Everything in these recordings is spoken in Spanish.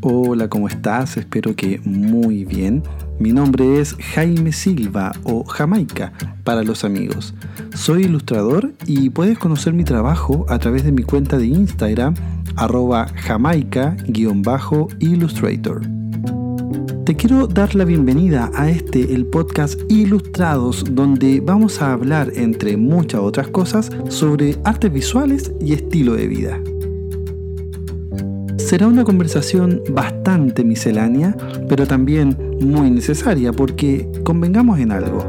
Hola, ¿cómo estás? Espero que muy bien. Mi nombre es Jaime Silva o Jamaica para los amigos. Soy ilustrador y puedes conocer mi trabajo a través de mi cuenta de Instagram arroba jamaica-illustrator. Te quiero dar la bienvenida a este, el podcast Ilustrados, donde vamos a hablar, entre muchas otras cosas, sobre artes visuales y estilo de vida. Será una conversación bastante miscelánea, pero también muy necesaria porque convengamos en algo.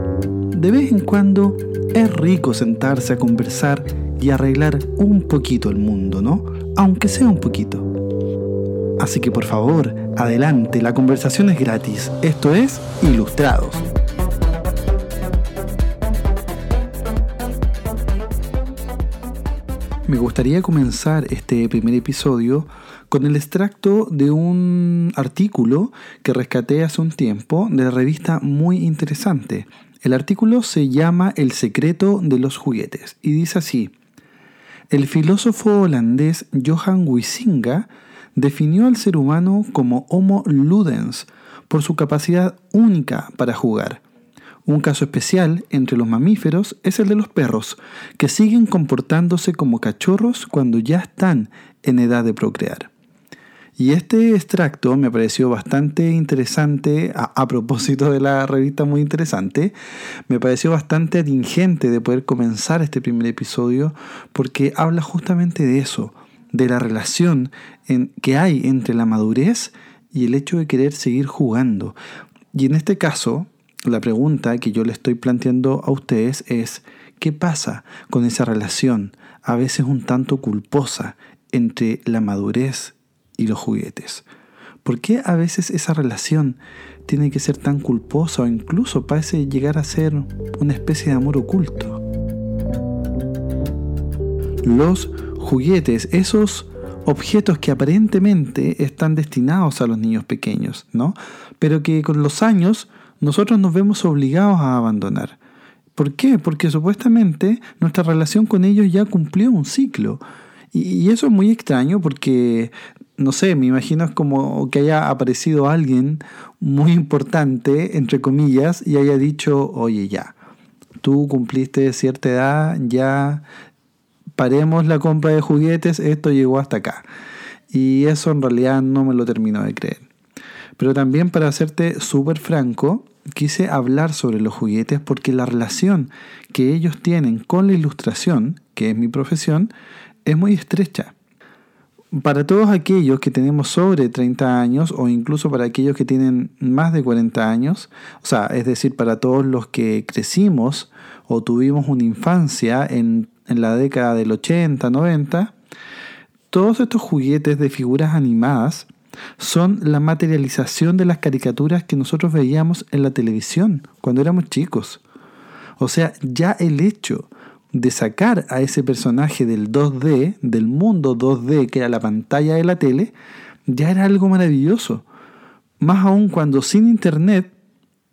De vez en cuando es rico sentarse a conversar y arreglar un poquito el mundo, ¿no? Aunque sea un poquito. Así que por favor, adelante, la conversación es gratis. Esto es Ilustrados. Me gustaría comenzar este primer episodio con el extracto de un artículo que rescaté hace un tiempo de la revista muy interesante. El artículo se llama El secreto de los juguetes y dice así. El filósofo holandés Johan Huizinga definió al ser humano como Homo ludens por su capacidad única para jugar. Un caso especial entre los mamíferos es el de los perros, que siguen comportándose como cachorros cuando ya están en edad de procrear. Y este extracto me pareció bastante interesante, a, propósito de la revista muy interesante, me pareció bastante atingente de poder comenzar este primer episodio porque habla justamente de eso, de la relación que hay entre la madurez y el hecho de querer seguir jugando. Y en este caso, la pregunta que yo le estoy planteando a ustedes es, ¿qué pasa con esa relación, a veces un tanto culposa, entre la madurez y los juguetes. ¿Por qué a veces esa relación tiene que ser tan culposa o incluso parece llegar a ser una especie de amor oculto? Los juguetes, esos objetos que aparentemente están destinados a los niños pequeños, ¿no? Pero que con los años nosotros nos vemos obligados a abandonar. ¿Por qué? Porque supuestamente nuestra relación con ellos ya cumplió un ciclo. Y eso es muy extraño porque no sé, me imagino es como que haya aparecido alguien muy importante, entre comillas, y haya dicho, oye, ya, tú cumpliste cierta edad, ya paremos la compra de juguetes, esto llegó hasta acá. Y eso en realidad no me lo termino de creer. Pero también para hacerte súper franco, quise hablar sobre los juguetes porque la relación que ellos tienen con la ilustración, que es mi profesión, es muy estrecha para todos aquellos que tenemos sobre 30 años o incluso para aquellos que tienen más de 40 años, o sea, es decir, para todos los que crecimos o tuvimos una infancia en, en la década del 80, 90, todos estos juguetes de figuras animadas son la materialización de las caricaturas que nosotros veíamos en la televisión cuando éramos chicos. O sea, ya el hecho de sacar a ese personaje del 2D, del mundo 2D que era la pantalla de la tele, ya era algo maravilloso. Más aún cuando sin internet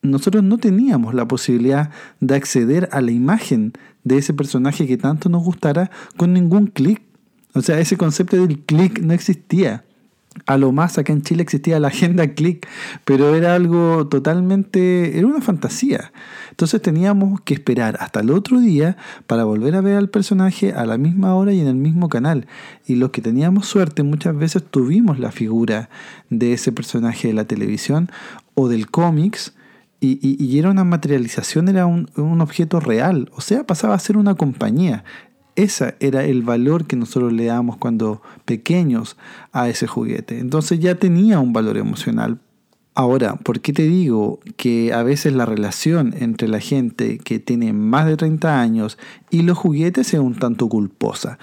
nosotros no teníamos la posibilidad de acceder a la imagen de ese personaje que tanto nos gustara con ningún clic. O sea, ese concepto del clic no existía. A lo más acá en Chile existía la agenda click, pero era algo totalmente, era una fantasía. Entonces teníamos que esperar hasta el otro día para volver a ver al personaje a la misma hora y en el mismo canal. Y los que teníamos suerte muchas veces tuvimos la figura de ese personaje de la televisión o del cómics. Y, era una materialización, era un objeto real, o sea, pasaba a ser una compañía. Ese era el valor que nosotros le damos cuando pequeños a ese juguete. Entonces ya tenía un valor emocional. Ahora, ¿por qué te digo que a veces la relación entre la gente que tiene más de 30 años y los juguetes es un tanto culposa?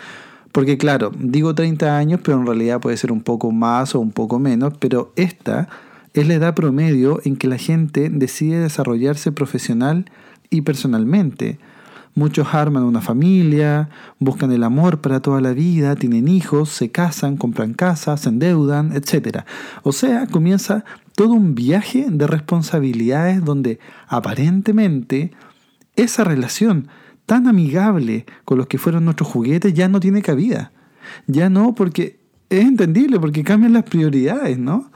Porque claro, digo 30 años, pero en realidad puede ser un poco más o un poco menos, pero esta es la edad promedio en que la gente decide desarrollarse profesional y personalmente. Muchos arman una familia, buscan el amor para toda la vida, tienen hijos, se casan, compran casas, se endeudan, etc. O sea, comienza todo un viaje de responsabilidades donde aparentemente esa relación tan amigable con los que fueron nuestros juguetes ya no tiene cabida. Ya no porque es entendible, porque cambian las prioridades, ¿no?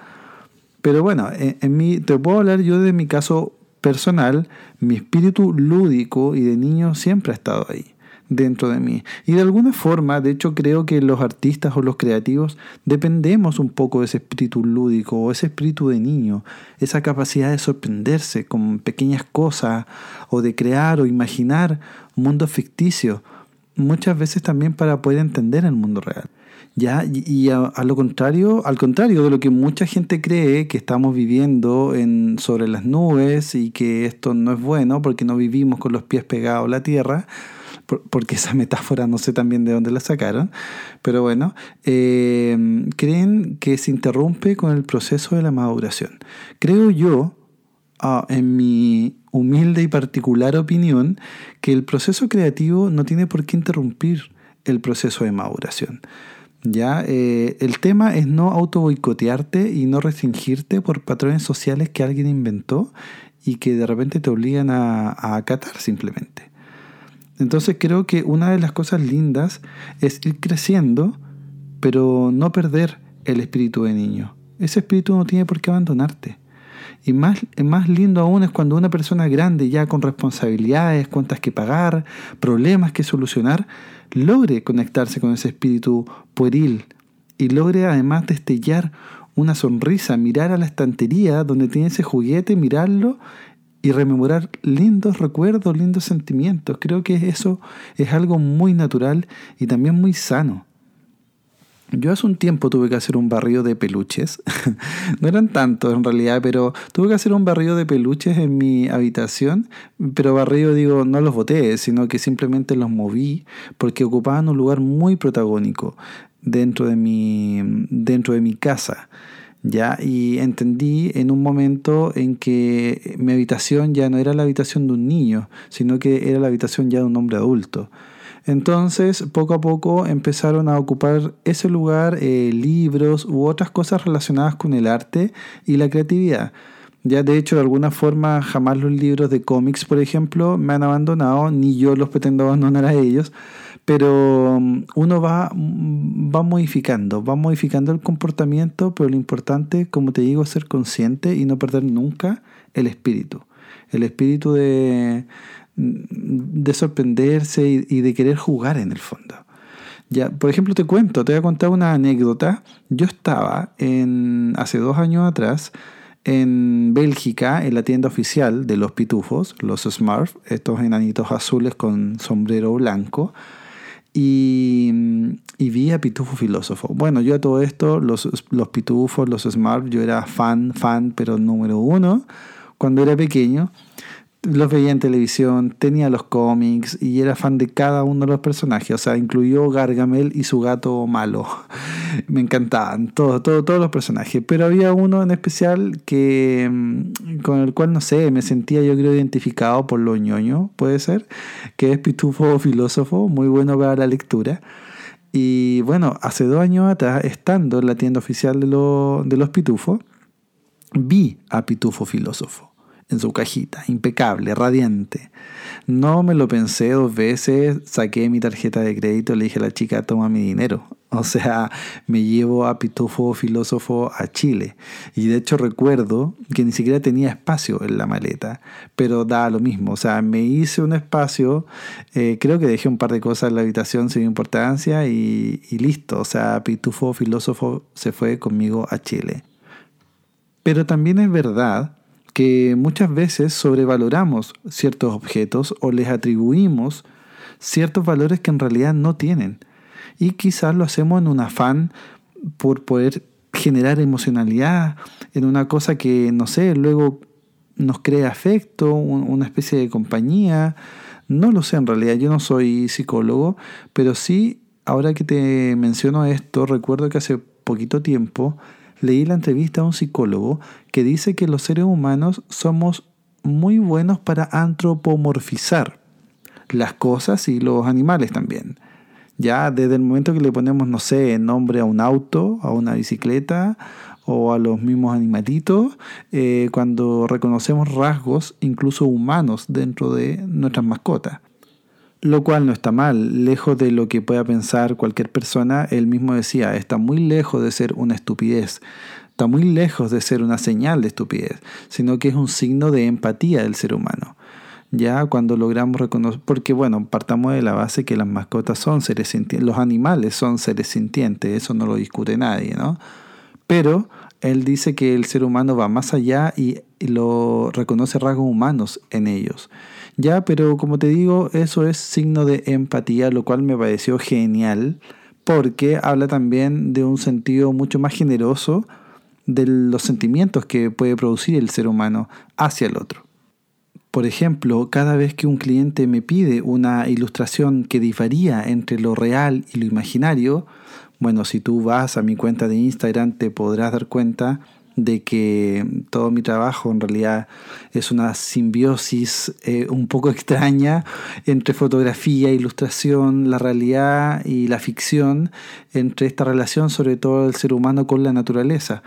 Pero bueno, en, en mi, te puedo hablar yo de mi caso personal, mi espíritu lúdico y de niño siempre ha estado ahí dentro de mí. Y de alguna forma, de hecho, creo que los artistas o los creativos dependemos un poco de ese espíritu lúdico o ese espíritu de niño, esa capacidad de sorprenderse con pequeñas cosas o de crear o imaginar mundos ficticios, muchas veces también para poder entender el mundo real. ¿Ya? Y a, lo contrario, al contrario de lo que mucha gente cree que estamos viviendo en, sobre las nubes y que esto no es bueno porque no vivimos con los pies pegados a la tierra, porque esa metáfora no sé también de dónde la sacaron, pero bueno, eh, creen que se interrumpe con el proceso de la maduración. Creo yo, ah, en mi humilde y particular opinión, que el proceso creativo no tiene por qué interrumpir el proceso de maduración. ¿Ya? Eh, el tema es no auto boicotearte y no restringirte por patrones sociales que alguien inventó y que de repente te obligan a, a acatar simplemente. Entonces creo que una de las cosas lindas es ir creciendo, pero no perder el espíritu de niño. Ese espíritu no tiene por qué abandonarte. Y más, más lindo aún es cuando una persona grande, ya con responsabilidades, cuentas que pagar, problemas que solucionar, logre conectarse con ese espíritu pueril y logre además destellar una sonrisa, mirar a la estantería donde tiene ese juguete, mirarlo y rememorar lindos recuerdos, lindos sentimientos. Creo que eso es algo muy natural y también muy sano. Yo hace un tiempo tuve que hacer un barrio de peluches. no eran tantos en realidad, pero tuve que hacer un barrio de peluches en mi habitación. Pero barrio digo, no los boté, sino que simplemente los moví porque ocupaban un lugar muy protagónico dentro de mi, dentro de mi casa. ¿ya? Y entendí en un momento en que mi habitación ya no era la habitación de un niño, sino que era la habitación ya de un hombre adulto. Entonces, poco a poco empezaron a ocupar ese lugar eh, libros u otras cosas relacionadas con el arte y la creatividad. Ya de hecho, de alguna forma, jamás los libros de cómics, por ejemplo, me han abandonado, ni yo los pretendo abandonar a ellos, pero mm, uno va, mm, va modificando, va modificando el comportamiento, pero lo importante, como te digo, es ser consciente y no perder nunca el espíritu. El espíritu de, de sorprenderse y, de querer jugar en el fondo. Ya, por ejemplo, te cuento, te voy a contar una anécdota. Yo estaba en, hace dos años atrás en Bélgica, en la tienda oficial de los pitufos, los Smurf, estos enanitos azules con sombrero blanco y, vi a Pitufo Filósofo. Bueno, yo a todo esto, los, los Pitufos, los Smart, yo era fan, fan, pero número uno cuando era pequeño los veía en televisión, tenía los cómics y era fan de cada uno de los personajes. O sea, incluyó Gargamel y su gato malo. Me encantaban todos, todos, todos los personajes. Pero había uno en especial que mm, con el cual, no sé, me sentía yo creo identificado por lo ñoño, puede ser, que es Pitufo Filósofo, muy bueno para la lectura. Y bueno, hace dos años atrás, estando en la tienda oficial de, de los Pitufos, vi a Pitufo Filósofo en su cajita, impecable, radiante. No me lo pensé dos veces, saqué mi tarjeta de crédito, le dije a la chica, toma mi dinero. O sea, me llevo a Pitufo Filósofo a Chile. Y de hecho recuerdo que ni siquiera tenía espacio en la maleta, pero da lo mismo. O sea, me hice un espacio, eh, creo que dejé un par de cosas en la habitación sin importancia y, y listo. O sea, Pitufo Filósofo se fue conmigo a Chile. Pero también es verdad que muchas veces sobrevaloramos ciertos objetos o les atribuimos ciertos valores que en realidad no tienen. Y quizás lo hacemos en un afán por poder generar emocionalidad, en una cosa que, no sé, luego nos crea afecto, una especie de compañía. No lo sé en realidad, yo no soy psicólogo, pero sí, ahora que te menciono esto, recuerdo que hace poquito tiempo leí la entrevista a un psicólogo que dice que los seres humanos somos muy buenos para antropomorfizar las cosas y los animales también. Ya desde el momento que le ponemos, no sé, nombre a un auto, a una bicicleta o a los mismos animalitos, eh, cuando reconocemos rasgos incluso humanos dentro de nuestras mascotas lo cual no está mal, lejos de lo que pueda pensar cualquier persona, él mismo decía, está muy lejos de ser una estupidez, está muy lejos de ser una señal de estupidez, sino que es un signo de empatía del ser humano. Ya cuando logramos reconocer, porque bueno, partamos de la base que las mascotas son seres sintientes, los animales son seres sintientes, eso no lo discute nadie, ¿no? Pero él dice que el ser humano va más allá y lo reconoce rasgos humanos en ellos. Ya, pero como te digo, eso es signo de empatía, lo cual me pareció genial, porque habla también de un sentido mucho más generoso de los sentimientos que puede producir el ser humano hacia el otro. Por ejemplo, cada vez que un cliente me pide una ilustración que difería entre lo real y lo imaginario, bueno, si tú vas a mi cuenta de Instagram te podrás dar cuenta de que todo mi trabajo en realidad es una simbiosis eh, un poco extraña entre fotografía, ilustración, la realidad y la ficción, entre esta relación sobre todo del ser humano con la naturaleza.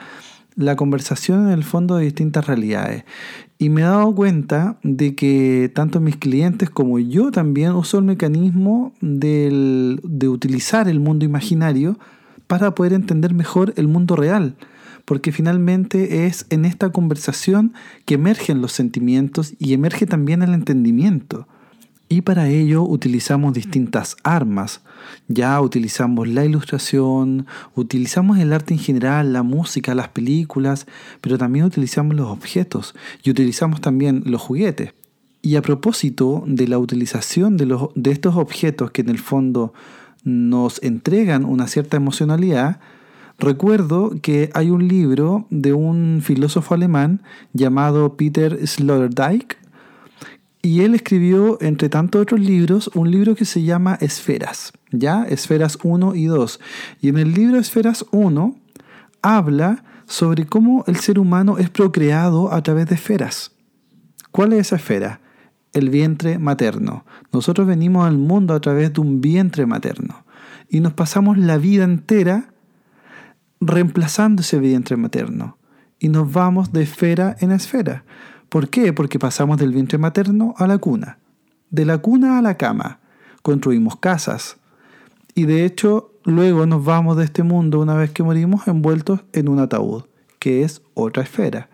La conversación en el fondo de distintas realidades. Y me he dado cuenta de que tanto mis clientes como yo también uso el mecanismo de utilizar el mundo imaginario para poder entender mejor el mundo real. Porque finalmente es en esta conversación que emergen los sentimientos y emerge también el entendimiento. Y para ello utilizamos distintas armas. Ya utilizamos la ilustración, utilizamos el arte en general, la música, las películas, pero también utilizamos los objetos y utilizamos también los juguetes. Y a propósito de la utilización de, los, de estos objetos que en el fondo nos entregan una cierta emocionalidad, recuerdo que hay un libro de un filósofo alemán llamado Peter Sloterdijk y él escribió, entre tantos otros libros, un libro que se llama Esferas, ¿ya? Esferas 1 y 2. Y en el libro Esferas 1 habla sobre cómo el ser humano es procreado a través de esferas. ¿Cuál es esa esfera? El vientre materno. Nosotros venimos al mundo a través de un vientre materno. Y nos pasamos la vida entera reemplazando ese vientre materno. Y nos vamos de esfera en esfera. ¿Por qué? Porque pasamos del vientre materno a la cuna, de la cuna a la cama, construimos casas y de hecho luego nos vamos de este mundo una vez que morimos envueltos en un ataúd, que es otra esfera.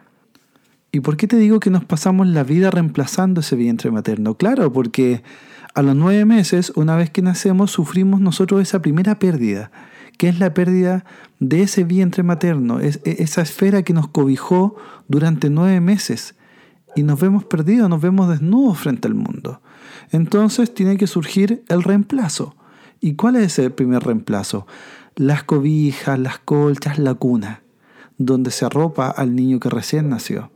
¿Y por qué te digo que nos pasamos la vida reemplazando ese vientre materno? Claro, porque a los nueve meses, una vez que nacemos, sufrimos nosotros esa primera pérdida, que es la pérdida de ese vientre materno, e, esa esfera que nos cobijó durante nueve meses y nos vemos perdidos, nos vemos desnudos frente al mundo. Entonces tiene que surgir el reemplazo. ¿Y cuál es ese primer reemplazo? Las cobijas, las colchas, la cuna, donde se arropa al niño que recién nació.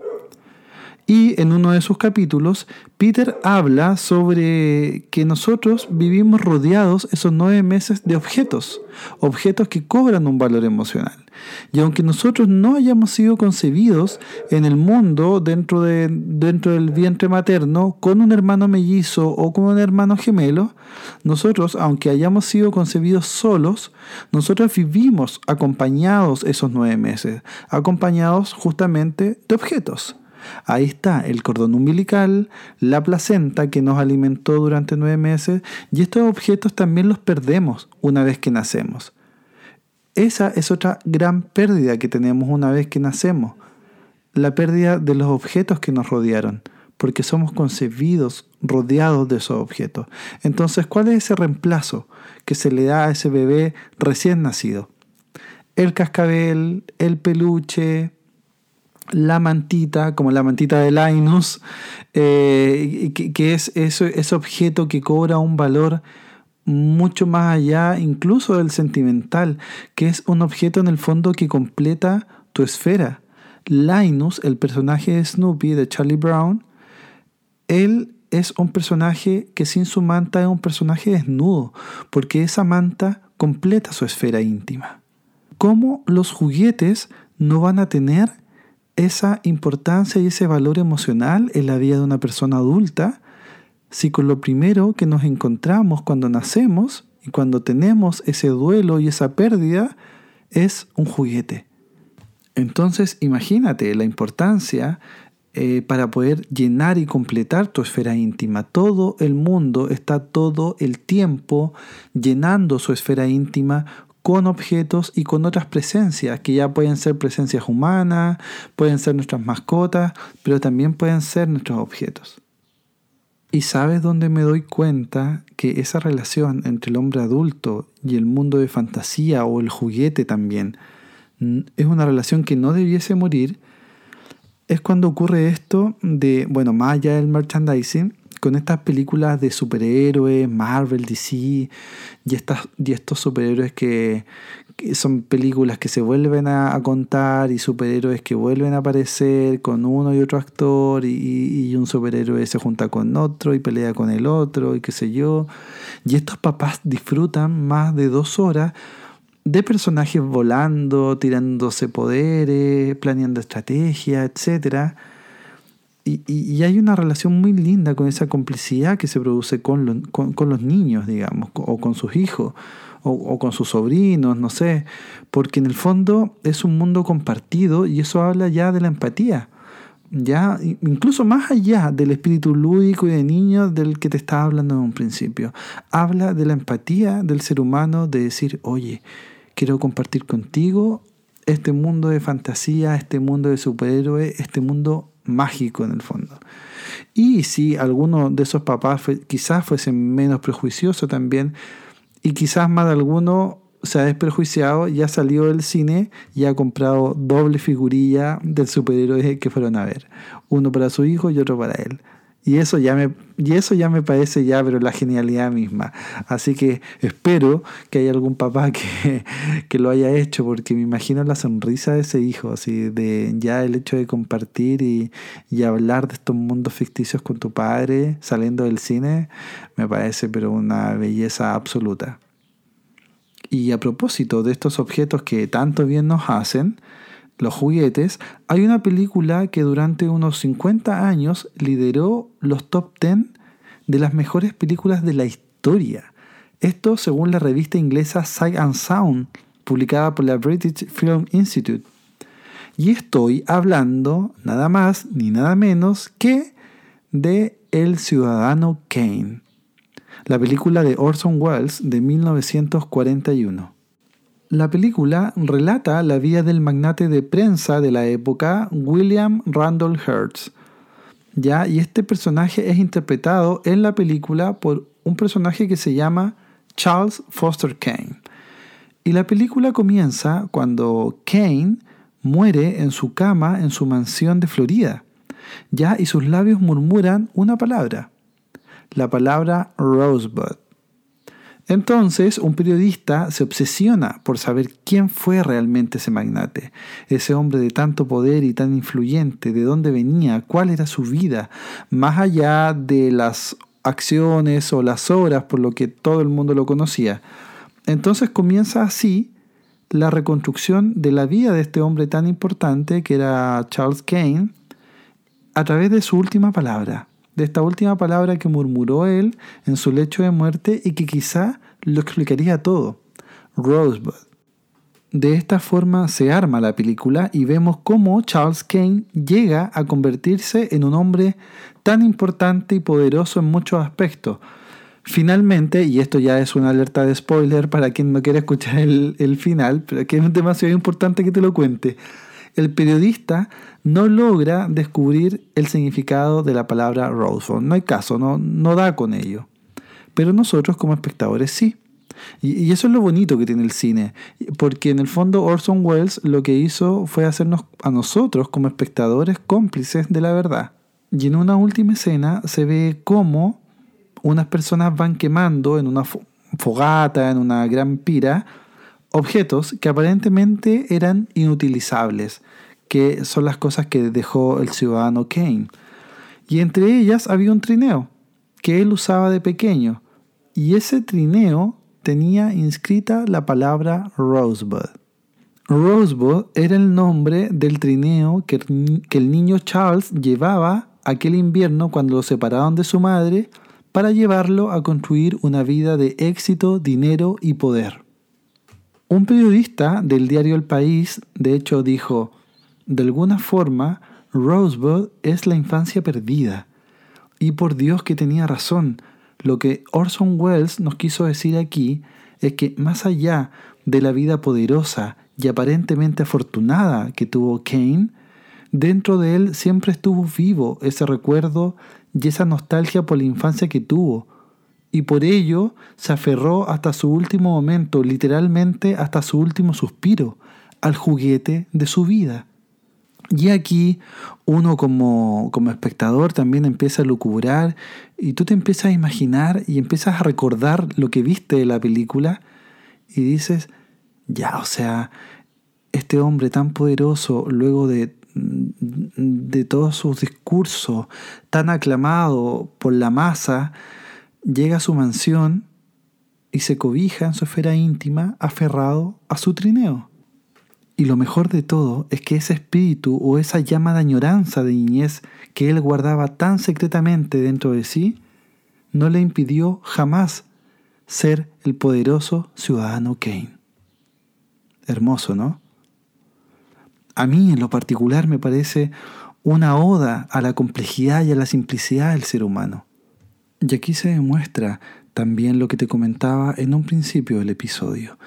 Y en uno de sus capítulos, Peter habla sobre que nosotros vivimos rodeados esos nueve meses de objetos, objetos que cobran un valor emocional. Y aunque nosotros no hayamos sido concebidos en el mundo dentro, de, dentro del vientre materno con un hermano mellizo o con un hermano gemelo, nosotros, aunque hayamos sido concebidos solos, nosotros vivimos acompañados esos nueve meses, acompañados justamente de objetos. Ahí está el cordón umbilical, la placenta que nos alimentó durante nueve meses y estos objetos también los perdemos una vez que nacemos. Esa es otra gran pérdida que tenemos una vez que nacemos, la pérdida de los objetos que nos rodearon, porque somos concebidos rodeados de esos objetos. Entonces, ¿cuál es ese reemplazo que se le da a ese bebé recién nacido? El cascabel, el peluche, la mantita, como la mantita de Linus, eh, que, es ese objeto que cobra un valor mucho más allá incluso del sentimental, que es un objeto en el fondo que completa tu esfera. Linus, el personaje de Snoopy de Charlie Brown, él es un personaje que sin su manta es un personaje desnudo, porque esa manta completa su esfera íntima. ¿Cómo los juguetes no van a tener esa importancia y ese valor emocional en la vida de una persona adulta si con lo primero que nos encontramos cuando nacemos y cuando tenemos ese duelo y esa pérdida es un juguete? Entonces imagínate la importancia eh, para poder llenar y completar tu esfera íntima. Todo el mundo está todo el tiempo llenando su esfera íntima con objetos y con otras presencias, que ya pueden ser presencias humanas, pueden ser nuestras mascotas, pero también pueden ser nuestros objetos. Y sabes dónde me doy cuenta que esa relación entre el hombre adulto y el mundo de fantasía o el juguete también es una relación que no debiese morir, es cuando ocurre esto de, bueno, más allá del merchandising, con estas películas de superhéroes, Marvel, DC, y, estas, estos superhéroes que, son películas que se vuelven a, contar y superhéroes que vuelven a aparecer con uno y otro actor y, y, un superhéroe se junta con otro y pelea con el otro y qué sé yo. Y estos papás disfrutan más de dos horas de personajes volando, tirándose poderes, planeando estrategias, etcétera y, hay una relación muy linda con esa complicidad que se produce con, con, los niños, digamos, o con sus hijos, o, con sus sobrinos, no sé, porque en el fondo es un mundo compartido y eso habla ya de la empatía, ya incluso más allá del espíritu lúdico y de niño del que te estaba hablando en un principio, habla de la empatía del ser humano de decir, oye, quiero compartir contigo este mundo de fantasía, este mundo de superhéroe, este mundo mágico en el fondo. Y si alguno de esos papás quizás fuese menos prejuicioso también, y quizás más alguno se ha desprejuiciado, ya salió del cine y ha comprado doble figurilla del superhéroe que fueron a ver. Uno para su hijo y otro para él. Y eso ya me, y eso ya me parece ya, pero la genialidad misma. Así que espero que haya algún papá que, que, lo haya hecho, porque me imagino la sonrisa de ese hijo, así de ya el hecho de compartir y, y hablar de estos mundos ficticios con tu padre saliendo del cine, me parece pero una belleza absoluta. Y a propósito de estos objetos que tanto bien nos hacen, los juguetes, hay una película que durante unos 50 años lideró los top 10 de las mejores películas de la historia. Esto según la revista inglesa Sight and Sound, publicada por la British Film Institute. Y estoy hablando nada más ni nada menos que de El Ciudadano Kane, la película de Orson Welles de 1941. La película relata la vida del magnate de prensa de la época, William Randolph Hearst. ¿ya? Y este personaje es interpretado en la película por un personaje que se llama Charles Foster Kane. Y la película comienza cuando Kane muere en su cama en su mansión de Florida. Ya y sus labios murmuran una palabra, la palabra Rosebud. Entonces, un periodista se obsesiona por saber quién fue realmente ese magnate, ese hombre de tanto poder y tan influyente, de dónde venía, cuál era su vida, más allá de las acciones o las obras por lo que todo el mundo lo conocía. Entonces comienza así la reconstrucción de la vida de este hombre tan importante que era Charles Kane a través de su última palabra, de esta última palabra que murmuró él en su lecho de muerte y que quizá lo explicaría todo. Rosebud. De esta forma se arma la película y vemos cómo Charles Kane llega a convertirse en un hombre tan importante y poderoso en muchos aspectos. Finalmente, y esto ya es una alerta de spoiler para quien no quiere escuchar el, el final, pero que es demasiado importante que te lo cuente, el periodista no logra descubrir el significado de la palabra Rosebud. No hay caso, no, no da con ello. Pero nosotros como espectadores sí. Y, eso es lo bonito que tiene el cine, porque en el fondo Orson Welles lo que hizo fue hacernos a nosotros como espectadores cómplices de la verdad. Y en una última escena se ve cómo unas personas van quemando en una fogata, en una gran pira, objetos que aparentemente eran inutilizables, que son las cosas que dejó el ciudadano Kane. Y entre ellas había un trineo que él usaba de pequeño, y ese trineo tenía inscrita la palabra Rosebud. Rosebud era el nombre del trineo que, que el niño Charles llevaba aquel invierno cuando lo separaron de su madre para llevarlo a construir una vida de éxito, dinero y poder. Un periodista del diario El País, de hecho, dijo, de alguna forma, Rosebud es la infancia perdida. Y por Dios que tenía razón, lo que Orson Welles nos quiso decir aquí es que más allá de la vida poderosa y aparentemente afortunada que tuvo Kane, dentro de él siempre estuvo vivo ese recuerdo y esa nostalgia por la infancia que tuvo, y por ello se aferró hasta su último momento, literalmente hasta su último suspiro, al juguete de su vida. Y aquí uno como, como espectador también empieza a lucubrar y tú te empiezas a imaginar y empiezas a recordar lo que viste de la película y dices, ya, o sea, este hombre tan poderoso luego de, de todos sus discursos, tan aclamado por la masa, llega a su mansión y se cobija en su esfera íntima aferrado a su trineo. Y lo mejor de todo es que ese espíritu o esa llama de añoranza de niñez que él guardaba tan secretamente dentro de sí, no le impidió jamás ser el poderoso ciudadano Kane. Hermoso, ¿no? A mí en lo particular me parece una oda a la complejidad y a la simplicidad del ser humano. Y aquí se demuestra también lo que te comentaba en un principio del episodio,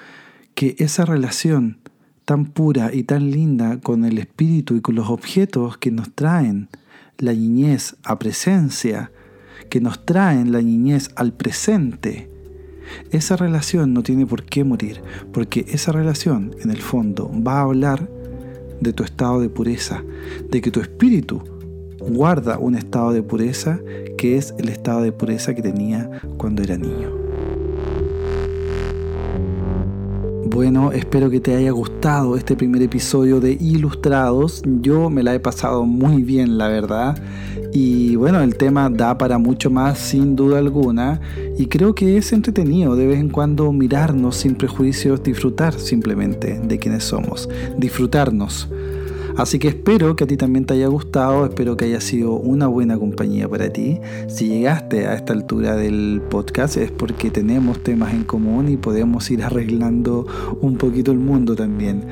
que esa relación tan pura y tan linda con el espíritu y con los objetos que nos traen la niñez a presencia, que nos traen la niñez al presente, esa relación no tiene por qué morir, porque esa relación en el fondo va a hablar de tu estado de pureza, de que tu espíritu guarda un estado de pureza que es el estado de pureza que tenía cuando era niño. Bueno, espero que te haya gustado este primer episodio de Ilustrados. Yo me la he pasado muy bien, la verdad. Y bueno, el tema da para mucho más sin duda alguna. Y creo que es entretenido de vez en cuando mirarnos sin prejuicios, disfrutar simplemente de quienes somos, disfrutarnos. Así que espero que a ti también te haya gustado, espero que haya sido una buena compañía para ti. Si llegaste a esta altura del podcast es porque tenemos temas en común y podemos ir arreglando un poquito el mundo también.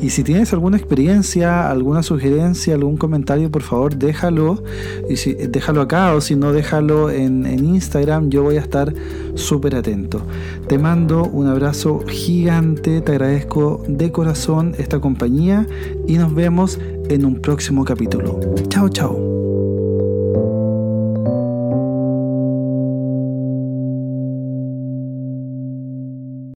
Y si tienes alguna experiencia, alguna sugerencia, algún comentario, por favor déjalo. Y si, déjalo acá o si no, déjalo en, en Instagram. Yo voy a estar súper atento. Te mando un abrazo gigante, te agradezco de corazón esta compañía y nos vemos en un próximo capítulo. Chao, chao.